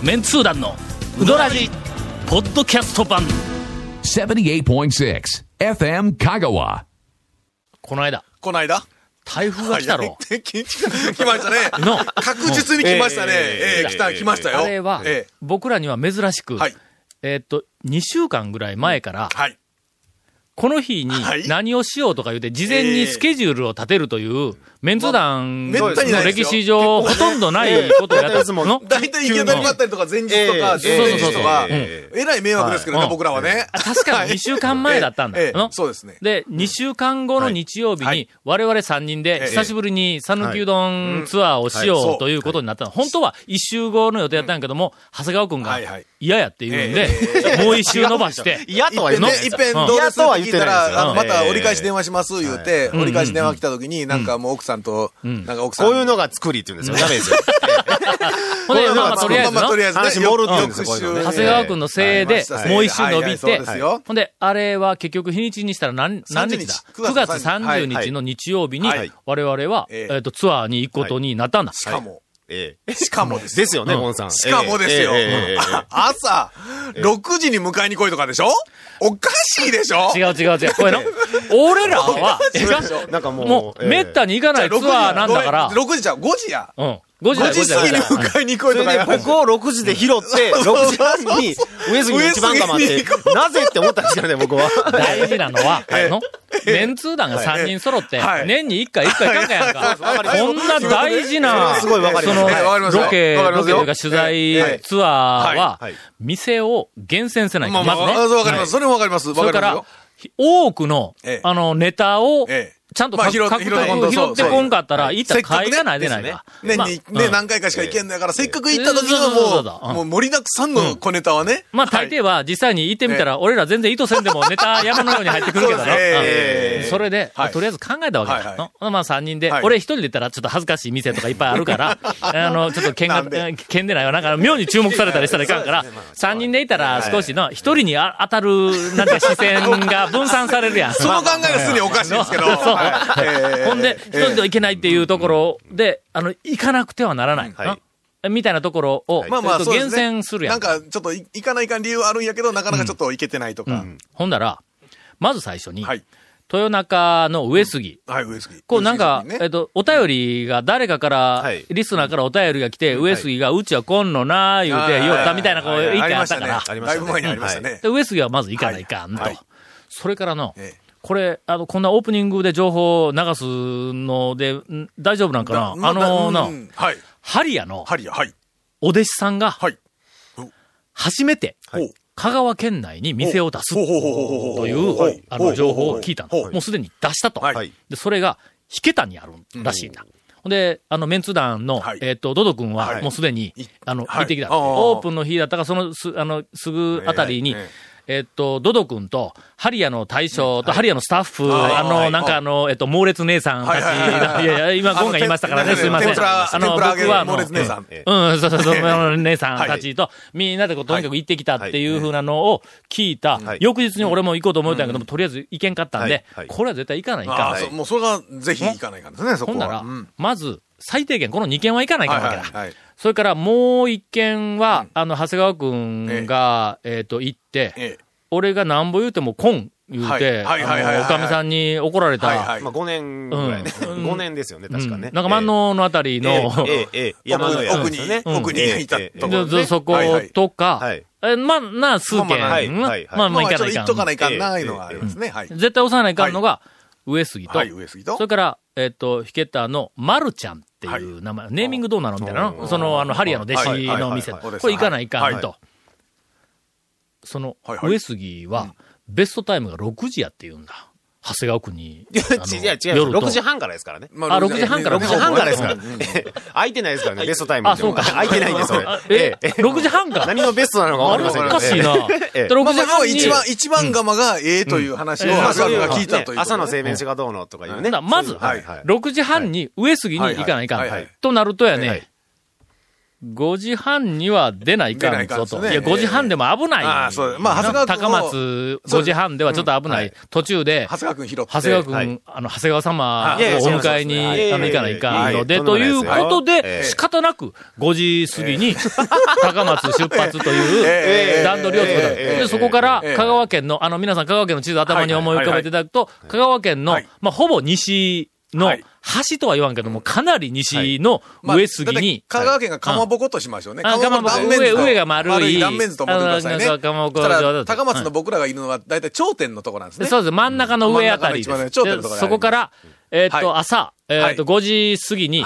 メンツー団のウドラジポッドキャスト版78.6 FM Kagawa. この間この間？台風が来たろ来来ましたね。の確実に来ましたね。ええええ来た、来ましたよ。あれはええ僕らには珍しく、はい。えーっと2週間ぐらい前からはい。この日にはい何をしようとか言って事前にスケジュールを立てるというメンツ団めの歴史上ほとんどないことをやったの？大体行き当たりばったりとか前日とか、ええ。前日とか、ええ。らい迷惑ですけどね、はい僕らはね。あ確かに2週間前だったんだ。そうですね。で、2週間後の日曜日にはい、我々3人で、ええ久しぶりに讃岐うどんツアーをしよはいうということになったの。本当は1週後の予定やったんやけども、長谷川くんが嫌やって言うんで、もう1週伸ばして、嫌とは言ってないいっぺん。どうですって聞いたら、あの、まうんた折り返し電話します、言うて、ん折り返し電話来た時に、なんかもう奥さんと、なんか奥さん。こういうのが作りって言うんですよ。ダメですよ。ほんで、まあとりあえずのまあまあと、りあえずね話盛るって長谷川くんのせいでもう1週伸びて。ほんで、あれは結局日にちにしたら何、何日だ？30 ?9 月30 30日。の日曜日にはい、我々は、えええっと、ツアーに行くことになったんだ。しかも、ええ。しかもです。ですよね、ゴンさん。しかもですよ。朝、6時に迎えに来いとかでしょ？おかしいでしょ？違う違う違う。これの、俺らは、なんかもう、もう、めったに行かないツアーなんだから。6時じゃ、5時や。うん。5時だ、5 5時時だ、5過ぎに。迎えに来いそれでとかや僕を6時で拾って、6時半に上杉の一番釜ってなぜって思ったんですよね、僕は。大事なのは、の、メンツー団が3人揃っては、い。年に1回1回行かんかやんか。こんな大事な、すごいわかります。その、ロケ、ロケというか取材ツアーは店を厳選せないと。まずね。わかります。それもわかります。それから多くのええ、あの、ネタを、ええちゃんと獲得、拾ってこんと拾ってこんかったら、行ったら買いがないでないか。ね、うん。何回かしか行けんのやから、せっかく行った時そうそうそうそうはもう、もう盛りだくさんの小ネタはね。まあ大抵は実際に行ってみたら、俺ら全然意図せんでもネタ山のように入ってくるけどな。それで、はい。とりあえず考えたわけだ。のまあ三人では、い。俺一人で行ったらちょっと恥ずかしい店とかいっぱいあるから、あの、ちょっと剣が剣で？ないわ。なんか妙に注目されたりしたらいかんから、三人でいたら少しの、一人にあ当たる、なんか視線が分散されるやん。その考えがすでにおかしいですけど。ほんで、一人ではいけないっていうところで、あの、行かなくてはならない。はいのみたいなところを、まあまあ、えっと厳選するやん。なんか、ちょっとい行かないかん理由はあるんやけど、なかなかちょっと行けてないとか。ほんだら、まず最初に、はい。豊中の上杉。はい、上杉。こうなんか、えっと、お便りが誰かから、はいリスナーからお便りが来て、上杉がうちは来んのな言うて、言ったみたいな、こう、意見あったから。ありましたねだいぶ前にありましたね。で、上杉はまず行かないかんと。それからの、ええこれ、あの、こんなオープニングで情報を流すので、ん大丈夫なんかな？まあのうな、んはい。ハリアのハリア、はい。お弟子さんが、はい。初めて、ほう香川県内に店を出すといほうう、あの、情報を聞いたの。もうすでに出したと。はい。で、それが、引けたにあるらしいんだ。ほんで、あの、メンツ団の、はい。えっ、と、ドド君は、はい。もうすでに、い。あの、はい。行ってきた。オープンの日だったか、その、す、あの、すぐあたりに、えっと、ドド君と、ハリアの大将と、ハリアのスタッフ、はい。あの、はい。なんかあの、えっと、猛烈姉さんたち、はいやいや、今、ゴンが言いましたからね、すいません。あの、僕は、猛烈姉さん。えうん、そうそうそう、姉さんたちと、みんなでこう、とにかく行ってきたっていうふうなのを聞いた、はい。翌日に俺も行こうと思ったんやけども、とりあえず行けんかったんでこれは絶対行かないかもうそれがぜひ行かないかんですね、そこは。ほんならうん、まず、最低限、この2件は行かないかんわけだ。はいはいはい。それからもう1件は、あの、長谷川くんが、えっと、行って、ええ。俺がなんぼ言うても、コン言うて、はいはいはいはいはいあのおかみさんに怒られた、はいはいまあ5年ぐらいね。うん5年ですよね、確かね。うんなんか万能のあたりの、ええ、ええ、ええ、山の奥に、奥にいたところね。でそこはいはいとか、はいえまあ、な、数件、まあまあはいうんはいはいまあまあ、行まあ、ちょっとかないかん。行っとかないかんな、ええいうのがありますね。はい。絶対押さないかんのが、上杉と、はい、上杉とそれ。から、えっ、と、ヒケッターの、マルちゃんっていう名前、ネーミングどうなのみたいなの？その、あの、ハリアの弟子の店。はい。はい。はい。はい。これ行かないかんはい。と。そのはい、はい。上杉は、ベストタイムが6時やって言うんだ。長谷川区に。いや、違う違う。夜と6時半からですからね。まあ6時半から6時半からですから。空いてないですからね、ベストタイム。あそうか空いてないんです、それあ。え、6時半か何のベストなのかわあれおかりませんけどかしいな。ええで6まあまあ、要時半に。は一番、一番釜がええという話を、うん長谷川が聞いたという。朝の製麺士がどうのとかいうね。だまず、はいはい6時半に上杉に行かないかとなるとやね、はい5時半には出ないかんぞと。かんですね。いや、5時半でも危ない。ああそう。まあ長谷川君高も松5時半ではちょっと危ない。途中で、長谷川君拾って。長谷川君、はい。あの、長谷川様をお迎えに、あの、行かないかんので、はい。ということえで、え仕方なく、5時過ぎに、高松出発というええ。段取りを作った。ええ。で、そこから、ええ。香川県の、あの、皆さん香川県の地図頭に思い浮かべていただくと、香川県のはい、まあ、ほぼ西のはい、橋とは言わんけども、かなり西のまあ上杉に、香川県がかまぼことしましょうね。あかまぼこ上上が丸い断面図と思ってくださいね。かまぼこ高松の僕らがいるのは、だいたい頂点のとこなんですね。そうです。真ん中の上あたりそこから、えーっと、はい朝、えーっと、5時過ぎに。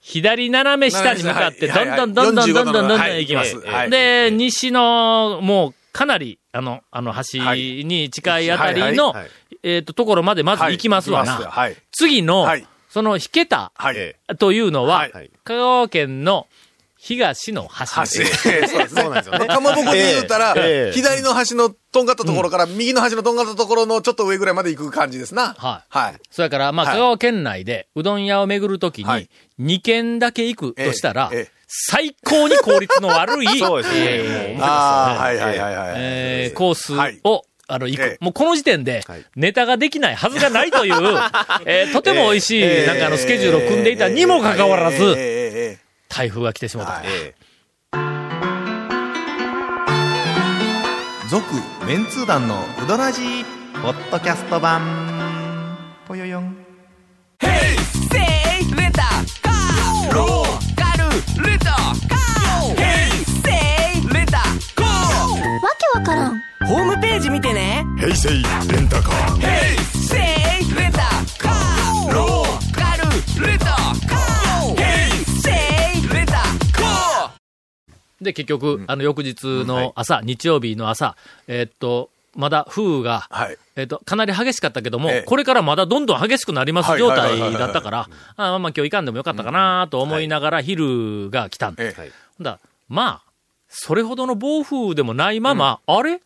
左斜め下に向かって、どんどんどんどんどんどんどんどんはい行きます。はいで、西の、もう、かなり、あの、あの、橋に近いあたりのえーっと、ところまでまず行きますわな。次のはい、その、引けたというのははい、香川県の東の橋橋。です。そうです。そうなんですよね。かまぼこで言うたらええ、左の端のとんがったところから、右の端のとんがったところのちょっと上ぐらいまで行く感じですな。はい。はい。それから、まあ、はい。香川県内で、うどん屋を巡るときはい。に、2軒だけ行くとしたら最高に効率の悪い、そうですね。えーああ、はいはいはいはい。えーコースはい。を、あの、行く。ええ。もうこの時点ではい、ネタができないはずがないという、えーとても美味しい、ええ。なんかあの、スケジュールを組んでいたにもかかわらず、ええええええ台風が来てしまった。はい。え続メンツー団のウドラジーポッドキャスト版。ぽよよん。わけわからん。ホームページ見てね。平成レンタカー。せいで、結局、あの、翌日の朝、日曜日の朝、えーっと、まだ風雨が、はい。えっ、と、かなり激しかったけども、ええ。これからまだどんどん激しくなりますはい状態だったから、あまあまあ今日行かんでもよかったかなと思いながら昼が来たん。だ。ええ。はいだまあ、それほどの暴風でもないまま、あれ？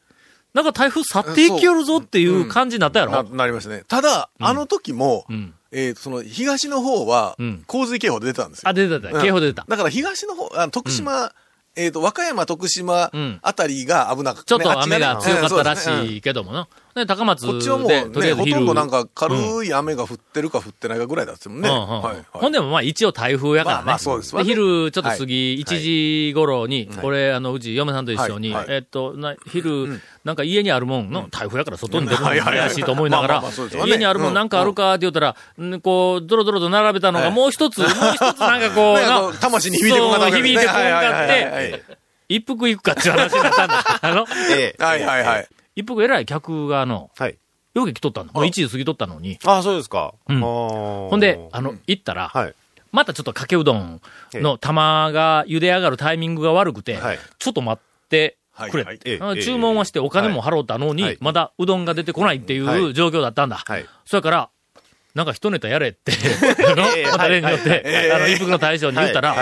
なんか台風去っていきよるぞっていう感じになったやろ、な、なりましたね。ただ、あの時もん、えーその東の方はうん、洪水警報出てたんですよ。あ、出てた、うん。警報出てた。だから東の方、あの徳島、えっと、和歌山、徳島うん。あたりが危なくて、ちょっと雨が強かったらしいけどもな。で、高松こっちはもうで、とりあね、えず昼。ほとんどなんか軽い雨が降ってるか降ってないかぐらいだったもんね。うん。うん。はいはい。ほんでもまあ一応台風やからね。まあまあそうです。昼ちょっと過ぎ、1時頃に、俺、あの、うち嫁さんと一緒に、はい。はい。えっと、な昼、なんか家にあるもんの、台風やから外に出るのも怪しいと思いながら家にあるもんなんかあるかって言ったら、んこう、ドロドロと並べたのがはいもう一つ、もう一つなんかこう、魂に響いてこんか響いてこんかって、一服行くかっていう話になったんだ。あの、ええはいはいはい。一服偉い客があの、はい。よく来とったの。もう1時過ぎとったのに。ああ、そうですか。うんほほんで、あの、行ったら、はい。またちょっとかけうどんの玉が茹で上がるタイミングが悪くて、はいちょっと待ってくれ。はいはい注文はしてお金も払ったのに、はい。まだうどんが出てこないっていはう状況だったんだ。はい。それから、なんか一ネタやれって、あの、ええ。また例によって、あの、一服の大将に言ったら、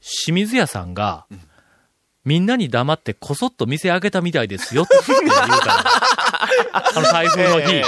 清水屋さんが、みんなに黙ってこそっと店開けたみたいですよって言うから。あの台風の日、ええええ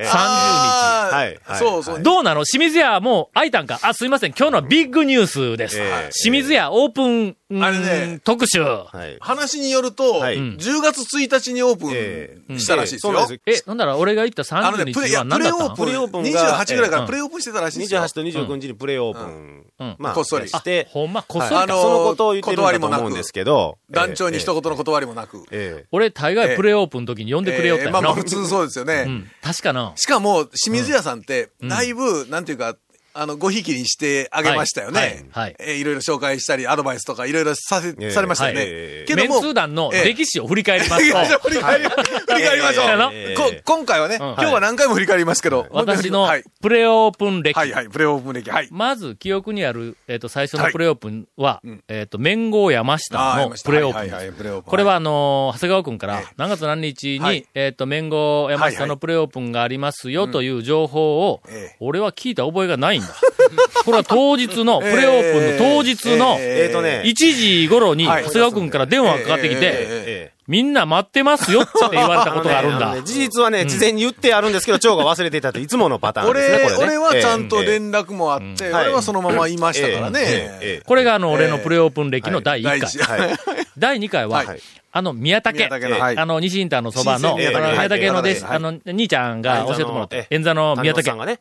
ええ30あーはいはいそうそう。どうなの？清水屋もう開いたんか？あ、すいません。今日のはビッグニュースです。ええ清水屋オープン、うんあれね特集。はい。話によると、はい10月1日にオープえンしたらしいですよ。そうなんですえ、なんだら俺が言った30あのね、プレ日は何だったの？オープン、プレオープンが28ぐらいかうんらプレオープンしてたらしいですよ。28と29日にプレイオープン。うんまあ、こっそりして、ほんま、こっそりか。はいあのそのことを言ってるんだと思うんですけど。団長に一言。言の断りもなく。ええ。俺大概プレオープンの時に呼んでくれよったまあまあ 普通そうですよね。うん。確かな。しかも、清水屋さんって、だいぶ、なんていうか、あの、ごひいきにしてあげましたよね。はいはいはい。えーいろいろ紹介したり、アドバイスとかいろいろさせ、ええされましたよね。はい。けども、メンツー団のええ歴史を振り返りますと、振り返り、振り返りましょう。今回はね、今日は何回も振り返りますけど、私のはい。プレオープン歴。はいはい、プレオープン歴。はい。まず記憶にある、えっ、と、最初のはい。プレオープンは、うん。えっ、と、麺号山下のあー山下プレオープンです。はいはいはいプレオープン。これはあのー長谷川くんからええ、何月何日に、はい。えっ、と、麺号山下のプレオープンがありますよという情報を、ええ。俺は聞いた覚えがないんだ。これは当日の、プレオープンの当日の、えー。とね。1時頃に、長はい。谷川くんから電話がかかってきて、みんな待ってますよって言われたことがあるんだ。事実はね、事前に言ってあるんですけど、蝶が忘れていたっていつものパターンですね、俺、これね。俺はちゃんと連絡もあって、はい俺はそのまま言いましたからね。これがあの、俺のプレオープン歴の第1回。第2回は、はい。あの、宮武。宮武のはい。あの、西インターのそばの、宮武宮武の弟子、はい。あの、兄ちゃんが教えてもらって、え演座の宮武。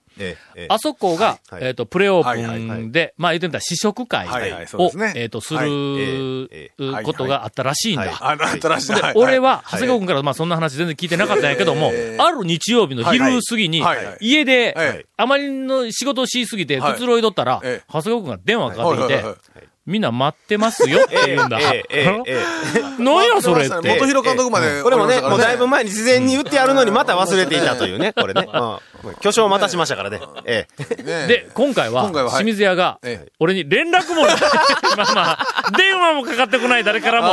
あそこが、はいえっと、プレオーはいはいはプンで、まあ言ってみたら試食会はいはいそうをえっと、すはい。ることがあったらしいんはいだ。あの、新しい。俺は、長谷川君から、まあそんな話全然聞いてなかったんやけどもえ、ーある日曜日の昼過ぎにはいはい。はい、家でええ、あまりの仕事をしすぎて、はいくつろいどったら、ええ。長谷川君が電話かかってきてはいはい。はい、みんな待ってますよって言うんだ。ええええええ 何やそれって。元広監督まで。これもね、もうだいぶ前に事前に言ってあるのにまた忘れていたというね、これね。ま あ、巨匠を待たしましたからね。ええ。ねで、今回は、今回ははい清水屋がええ、俺に連絡も。まあまあ、電話もかかってこない誰からも。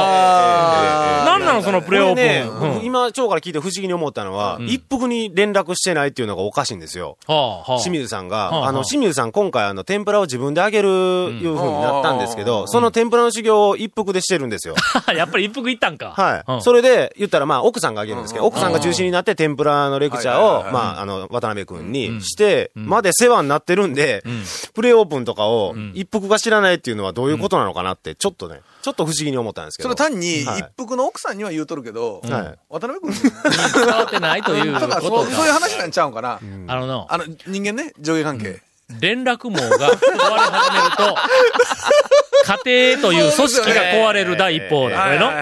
何なのそのプレオープねン。うん今、蝶から聞いて不思議に思ったのは、一服に連絡してないっていうのがおかしいんですよ。はあ、はあ。清水さんが、はあの、清水さん今回あの、天ぷらを自分であげる、いう風になったんですけど、その天ぷらの修行を一服でしてるんですよ。やっぱり一服行ったんか。はい。うん。それで、言ったらまあ、奥さんがあげるんですけど、奥さんが中心になって天ぷらのレクチャーを、まあ、あの、渡辺くんにして、まで世話になってるんで、プレイオープンとかを一服が知らないっていうのはどういうことなのかなって、ちょっとね、ちょっと不思議に思ったんですけど。それ単に、はい。一服の奥さんには言うとるけど、はい。渡辺君伝わってないということか。そう、いう話なんちゃうんかな。あのの、あの、人間ね、上下関係。連絡網が壊れ始めると、家庭という組織が壊れる第一歩だ、これの。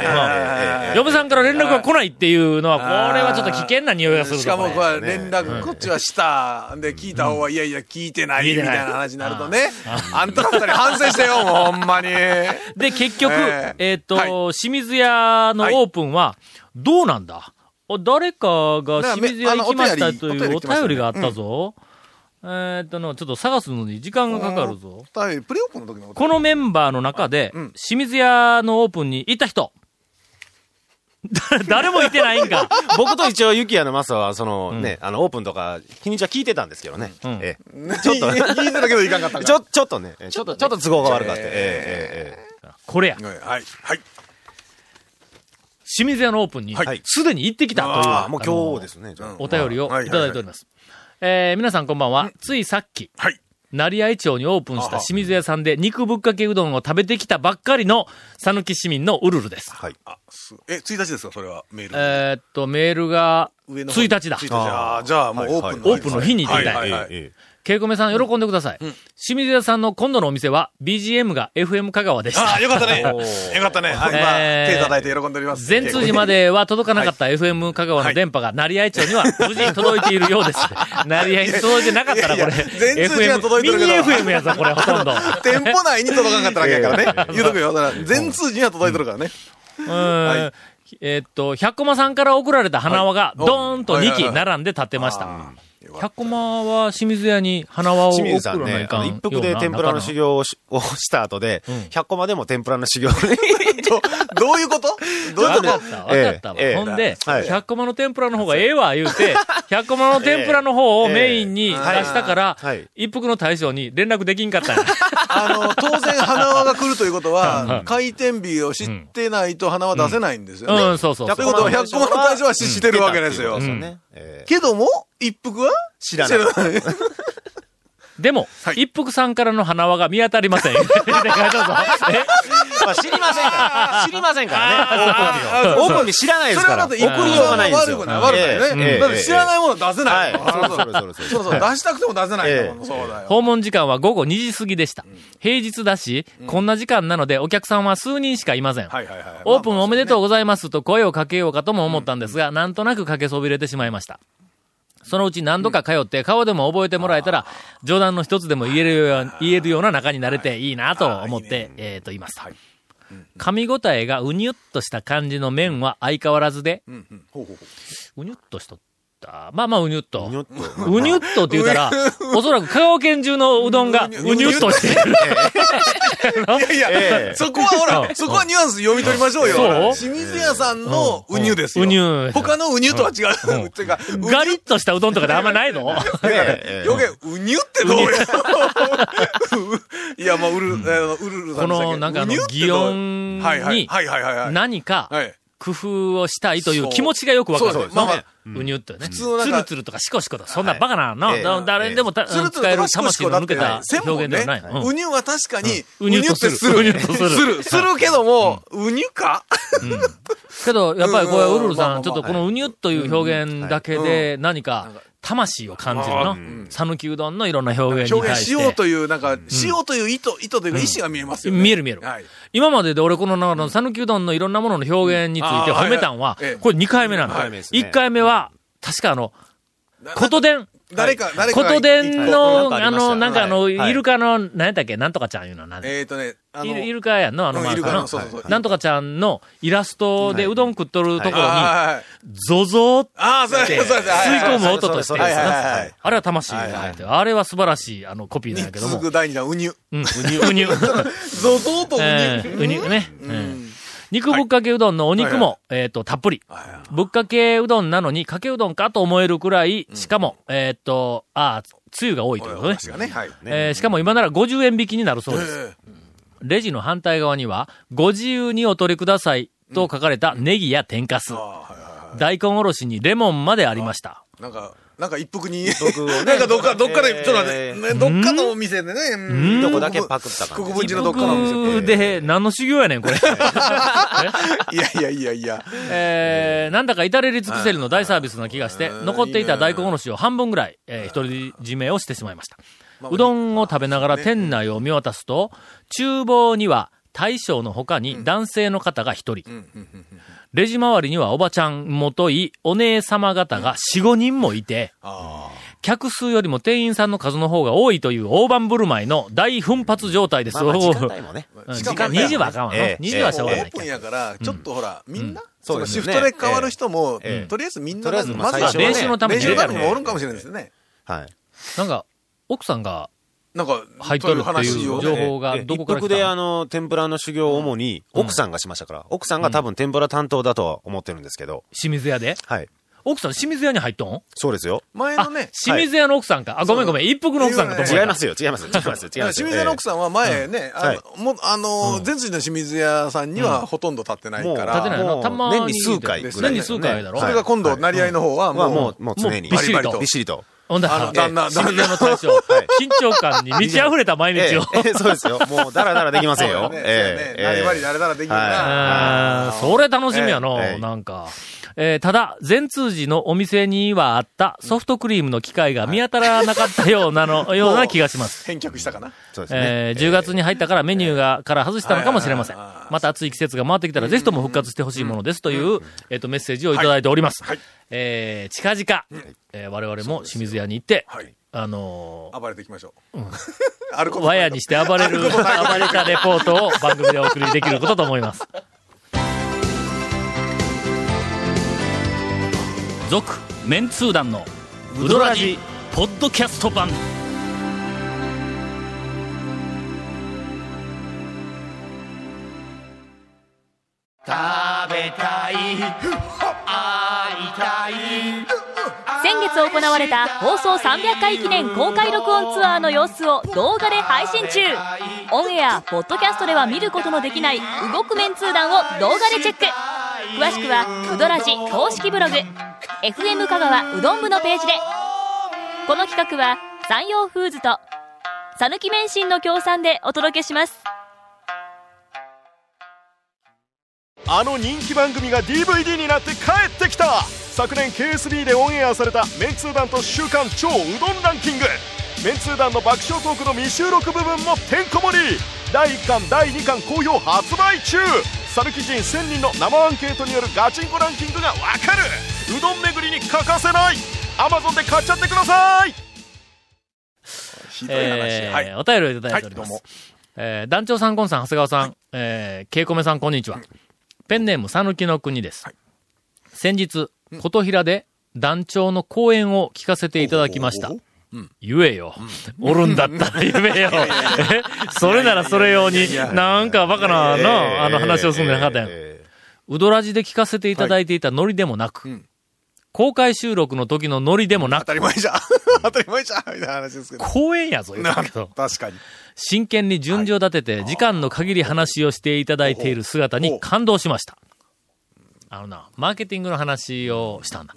嫁さんから連絡が来ないっていうのは、これはちょっと危険な匂いがするぞしかも、これ連絡、こっちはした。で、聞い。た方は、い。やい。や、聞い。てない、みたい。な話になるとね。あんたら二人反省してよ、もう、ほんまに。で、結局、ええっ、と、はい。清水屋のオープンは、どうなんだお誰かが清水屋行きましたとい。うお便りがあったぞ。えっとの、ちょっと探すのに時間がかかるぞ。プレオープンの時のこのメンバーの中で、うん清水屋のオープンに行った人。だ誰もいてないんか。僕と一応、ユキヤのマスは、そのね、あの、オープンとか、日にちは聞いてたんですけどね。うんえちょっと、聞いてたけどいかんかったちょ、ちょっとね、ちょっと、ちょっと都合が悪かった。えええええこれや。はい、はい。はい。清水屋のオープンにはい、すでに行ってきたという、えあもう今日ですね、お便りをはいいただいております。えー皆さんこんばんは。ついさっき、はい。成合町にオープンした清水屋さんで肉ぶっかけうどんを食べてきたばっかりの讃岐市民のウルルです。はい。あ、すえ、1日ですかそれは、メール。えーっと、メールが、上の方に1日だ1。日あーじゃあもうオープンのオープンの日に行ってきたはいはいはいええケイコメさん喜んでください。清水屋さんの今度のお店は BGM が FM 香川でした。ああ、よかったね。よかったね。はい、今、えー手叩いて喜んでおります。全通寺までは届かなかった FM 香川の電波が成合町には無事届いているようです。成合に届いてなかったらこれ、全通寺は届いてるけどミニ FM やぞ、これほとんど。店舗内に届かなかっただけやからね。言うとくよ。だから、全通寺には届いてるからね。うーんえーっと、百駒さんから送られた花輪がドーンと2機並んで立ってました。百駒は清水屋に花輪を送清水さんね。一服で天ぷらの修行をした後で、100個までも天ぷらの修行に。どどういうこと？どういうこと？わかった、わかったわ。ええほんで、はい。100コマの天ぷらの方がええわ、言うて、100コマの天ぷらの方をメインに出したから一服の大将に連絡できんかった。あの、当然花輪が来るということは、回転日を知ってないと花輪出せないんですよね。うん、そうそうそう。ということは、100個の大将は知ってるわけですよ。けども、一服は知らない。でも、はい一服さんからの花輪が見当たりません。え？まあ知りませんから。知りませんからね。オープンに知らないですから。送りそれはだってようがないんですよ。悪くない、悪くないええね。だって知らないもの出せないそうそう出したくても出せない。訪問時間は午後2時過ぎでした。平日だし、こんな時間なのでお客さんは数人しかいません。はいはいはい。オープンおめでとうございますと声をかけようかとも思ったんですが、なんとなくかけそびれてしまいました。そのうち何度か通って顔でも覚えてもらえたら、冗談の一つでも言えるよう言えるような仲になれていいなと思って、えっと、言います。噛み応えがうにゅっとした感じの麺は相変わらずで、うにゅっとしとった。まあまあうにゅっと。うにゅっと。うにゅっとって言うたら、おそらく香川県中のうどんがうにゅっと。している。う いやいや、ええ。そこはほら、そこはニュアンス読み取りましょうよ。そう。清水屋さんのうにゅですよ。うにゅ他のうにゅとは違う。っていうか、ガリッとしたうどんとかであんまないの？ええ。余計、うにゅってどうやいや、まあ、うる、うるるさこんでしたっけの、なんか擬音はいはいに。何かはい工夫をしたいという気持ちがよくわかる。まあまあ。うにゅっとね。普通のなんか。ツルツルとかシコシコとか、そんなバカなの、は誰にでも使える魂の抜けた表現ではない。うん。ウニュは確かに、うん。ウニュとする。ウニュってする。ウニュとする。する。するけども、ウニュか？けど、やっぱりこれ、うん。ウルルさん、ちょっとこのうにゅっという表現だけで何か魂を感じるの。讃岐うどんのいろんな表現に表現対し。してようという、なんか、しようという意図、意図というか意思が見えますよね。見える見えるはい。今までで俺この中の讃岐うどんのいろんなものの表現について褒めたんはこれ2回目なの。二回目ですね1回目は、確かあの、ことでん、誰か、誰かが。ことでんの、あの、なんかあの、はいイルカの、何やったっけなんとかちゃんいうのは何えっとね、あの、イルカやんのあのうんイルマークのカのそうそうそう。なんとかちゃんのイラストでうどん食っとるところに、はいゾゾーって。吸い込む音としてあれは魂が入ってるあれは素晴らしい、あの、コピーなんやけども。続く第二弾、ウニュ。うん、うにゅ、うにゅ。ゾゾーとウニえュ。ーうにゅね。うん肉ぶっかけうどんのお肉も、えっと、たっぷり。ぶっかけうどんなのに、かけうどんかと思えるくらい、しかも、えっと、ああ、つゆが多いということね。えーしかも今なら50円引きになるそうです。えレジの反対側には、ご自由にお取りくださいと書かれたネギや天かす。大根おろしにレモンまでありました。い。なんか、なんか一服に、服をね。なんかどっか、どっかで、ちょっと待って、どっかのお店でね、うん。どこだけパクった感じ。国分寺のどっかのお店僕で、何の修行やねん、これ。いやいやいやいや。えー、なんだか至れり尽くせりの大サービスな気がして、うん。残っていた大根おろしを半分ぐらい、えー、独り占めをしてしまいました。うどんを食べながら店内を見渡すと、厨房には大将の他に男性の方が一人。レジ周りにはおばちゃんもとい、お姉様方が四五人もいて、あ客数よりも店員さんの数の方が多いという大盤振る舞いの大奮発状態です。まあまあ時間帯もね。うん時しかも間2時はあかんわの。ええ。2時はしょうがないオープンやから、ちょっとほら、みんな、そそうのシフですよねトで変わる人も、ええ。とりあえずみんな、とりあえずまず練習のために練習のためにもおるんかもしれないですよね。はい。なんか、奥さんがなんか、入っとるっていう情報がええどこから来一服であたのの、天ぷらの修行を主に奥さんがしましたから、奥さんが多分天ぷら担当だとは思ってるんですけど、清水屋で？はい。奥さん清水屋に入っとん？そうですよ。あ前のね、、清水屋の奥さんか？あ、ごめんごめん。一服の奥さんかと思った。違いますよ、違いますよ、違いますよ、違いますよ。清水屋の奥さんは前ね、あはいの、もう、あの、の清水屋さんにはほとんど立ってないかもう立てないら、のもうたまに。年に数回ぐらい年に数回だろ？それが今度、成り合いの方はん。まあもう、もう、もう常に。もうびっしりとびっしりと。ほんだら旦那、旦那の大将、緊張感に満ち溢れた毎日を。ええそうですよ。もう、だらだらできませんよ。ねええねバリバリ誰ならできるはいな。それ楽しみやの、ええなんか。えーただ、全通寺のお店にはあったソフトクリームの機械が見当たらなかったようなの、ような気がします。返却したかな？そうですね。えー10月に入ったからメニューが、から外したのかもしれません。また暑い季節が回ってきたら、ぜひとも復活してほしいものですという、えっと、メッセージをいただいております。はいえー近々、えー我々も清水屋に行って、はい。あのー暴れていきましょう。あること和屋にして暴れる、暴れたレポートを番組でお送りできることと思います。続、メンツー団の、ウドラジ、ポッドキャスト版。先月行われた放送300回記念公開録音ツアーの様子を動画で配信中。オンエアポッドキャストでは見ることのできない動くメンツー団を動画でチェック。詳しくはうどらじ公式ブログ。FM 香川うどん部のページで。この企画は山陽フーズと讃岐麺心の協賛でお届けします。あの人気番組が DVD になって帰ってきた。昨年 KSB でオンエアされたメンツー団と週刊超うどんランキングメンツー団の爆笑トークの未収録部分もてんこ盛り第1巻第2巻好評発売中サルキ人1000人の生アンケートによるガチンコランキングがわかるうどん巡りに欠かせない Amazon で買っちゃってくださいひどい話。えーはい。お便りをいただいております。はいどうもえー団長さん、ゴンさん、長谷川さん、えー、ケイコメさん、こんにちは。ペンネーム、さぬきの国です。先日、琴平で団長の講演を聞かせていただきました。言えよ。おるんだったら言えよ。えそれならそれ用に、なんかバカな、な、あの話をするんじゃなかったやん。えうどらじで聞かせていただいていたノリでもなく、ん公開収録の時のノリでもなく、当たり前じゃん。当たり前じゃん。みたいな話ですけど。講演やぞ、言うけど。確かに。真剣に順序立てて、時間の限り話をしていただいている姿に感動しました。あのな、マーケティングの話をしたんだ。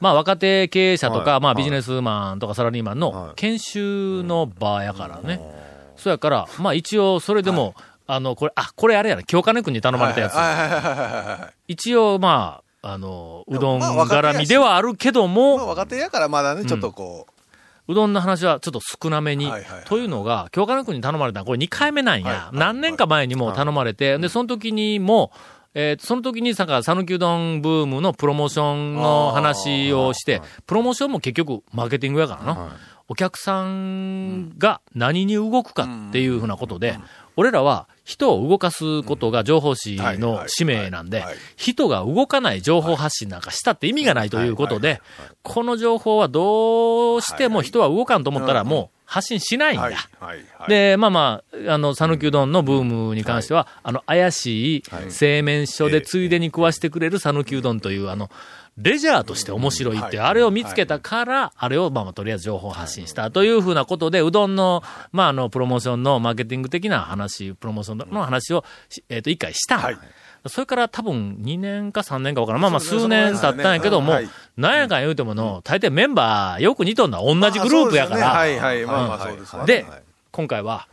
まあ、若手経営者とか、はい。まあ、ビジネスマンとかサラリーマンの研修の場やからね。そうやから、まあ、一応、それでも、あの、これ、あ、これあれやな、京金君に頼まれたやつ。一応、まあ、あの、うどん絡みではあるけども、まあ若手やからまだね、ちょっとこう。どんの話はちょっと少なめに。というのが、京金君に頼まれたのはこれ2回目なんや。何年か前にも頼まれて、で、その時にも、えーその時にさか、讃岐うどんブームのプロモーションの話をして、プロモーションも結局マーケティングやからな。お客さんが何に動くかっていうふうなことで、俺らは人を動かすことが情報誌の使命なんで人が動かない情報発信なんかしたって意味がないということで、この情報はどうしても人は動かんと思ったらもう発信しないんう、だ。はい、はい、はい。で、まあまあ、あの、讃岐うどんのブームに関しては、あの、怪しい製麺所でついでに食わしてくれる讃岐うどんという、あの、レジャーとして面白いって、はい。あれを見つけたから、あれを、まあまあ、とりあえず情報発信したというふうなことで、うどんの、まあ、あの、プロモーションのマーケティング的な話、プロモーションの話をし、えっ、と、一回した。はい。それから多分2年か3年かわからん。まあまあ数年経ったんやけども、はい。なんやかん言うてもの、大抵メンバーよく似とんのは同じグループやから。はいはい、まあまあそうですではい、今回は、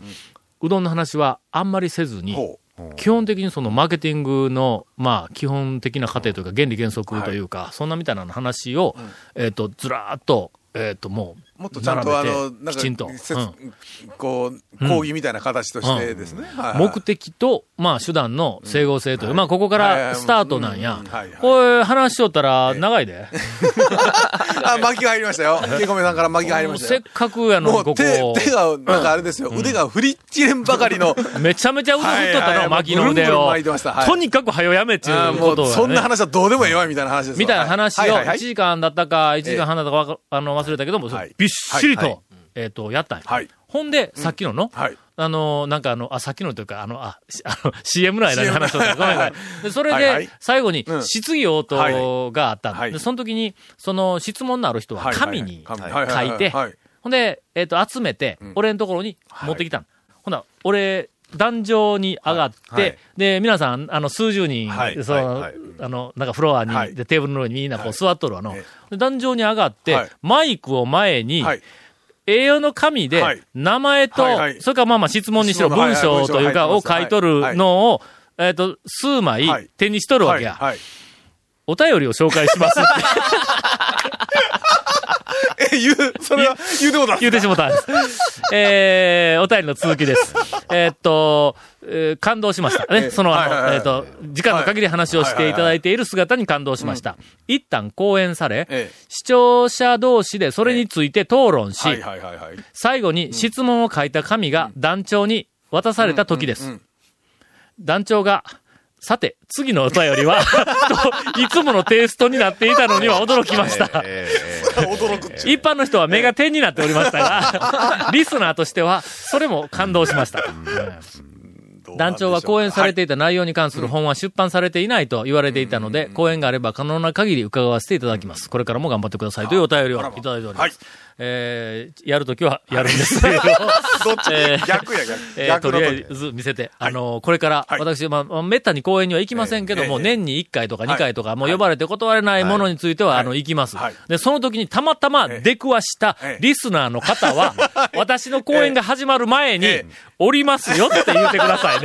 うどんの話はあんまりせずに、ほ基本的にそのマーケティングの、まあ、基本的な過程というか、原理原則というか、そんなみたいな話を、えっ、と、ずらーっと、えっ、と、もう、うもっとちゃんとあの、なんか、てきちんと。うんこう、講義みたいな形としてですね。はいはい目的と、まあ、手段の整合性という、まあ、ここからスタートなんやうんはいはい。これ、話しとったら、長いで。あ、巻きが入りましたよ。ケコメさんから巻きが入りましたよせっ。かくやのに、もうこ手、こ。手が、なんかあれですよ。腕が振り切れんばかりの。めちゃめちゃ腕振っとったの、巻きの腕をとにかく早やめっていう、うことを、ね。そんな話はどうでもええわ、みたいな話ですわみたいな話を、1はいはいはい時間だったか、1時間半だったかあの、忘れたけども、はいびっしりと、はいはい。えっ、と、やったんや。はい。ほんで、さっきのの、はい。あの、なんかあの、あ、さっきのというか、あの、あ、しあの CM の間に話した。ごめんごめん。でそれではいはい、最後にう、ん。質疑応答があったんはい。で、その時に、その質問のある人ははい紙にはいはい。書いてはいはい、ほんで、えっ、と、集めて、俺のところに持ってきたの。ほな、俺、壇上に上がって、はいはいで、皆さん、あの、数十人、はいその、はいはいあの、なんかフロアに、テーブルの上にみんなこうはい座っとるわの。壇上に上がって、はいマイクを前に、はい。A4 の紙ではい、名前と、それからまあまあ質問にしろ文章というか、を書いとるのを、えっ、と、数枚はい手にしとるわけや。はい。お便りを紹介します え、言う、それは、言うてもだ。言うてしもったんです。えー、お便りの続きです。えーっと、えー感動しました。ね。えその、あの、えーっと、時間の限り話をしていただいている姿に感動しました。一旦講演され、ええ視聴者同士でそれについて討論し。最後に質問を書いた紙が団長に渡された時です。団長が、さて、次のお便りは、といつものテイストになっていたのには驚きました。驚一般の人は目が点になっておりましたが、リスナーとしては、それも感動しました。団長は講演されていた内容に関する本は出版されていないと言われていたので、講演があれば可能な限り伺わせていただきます。これからも頑張ってくださいというお便りをいただいております。はいえー、やるときはやるんです。けれど、どっち えー逆や逆。えーとりあえ時。ず見せて、あのーこれから、はい。私、まあまあ、めったに公演には行きませんけども、ええ年に1回とか2回とか、はい。もう呼ばれて断れないものについては、はい。あの、行きます、はい。で、その時にたまたま出くわしたええリスナーの方は、私の公演が始まる前にええ、おりますよって言ってくださいね。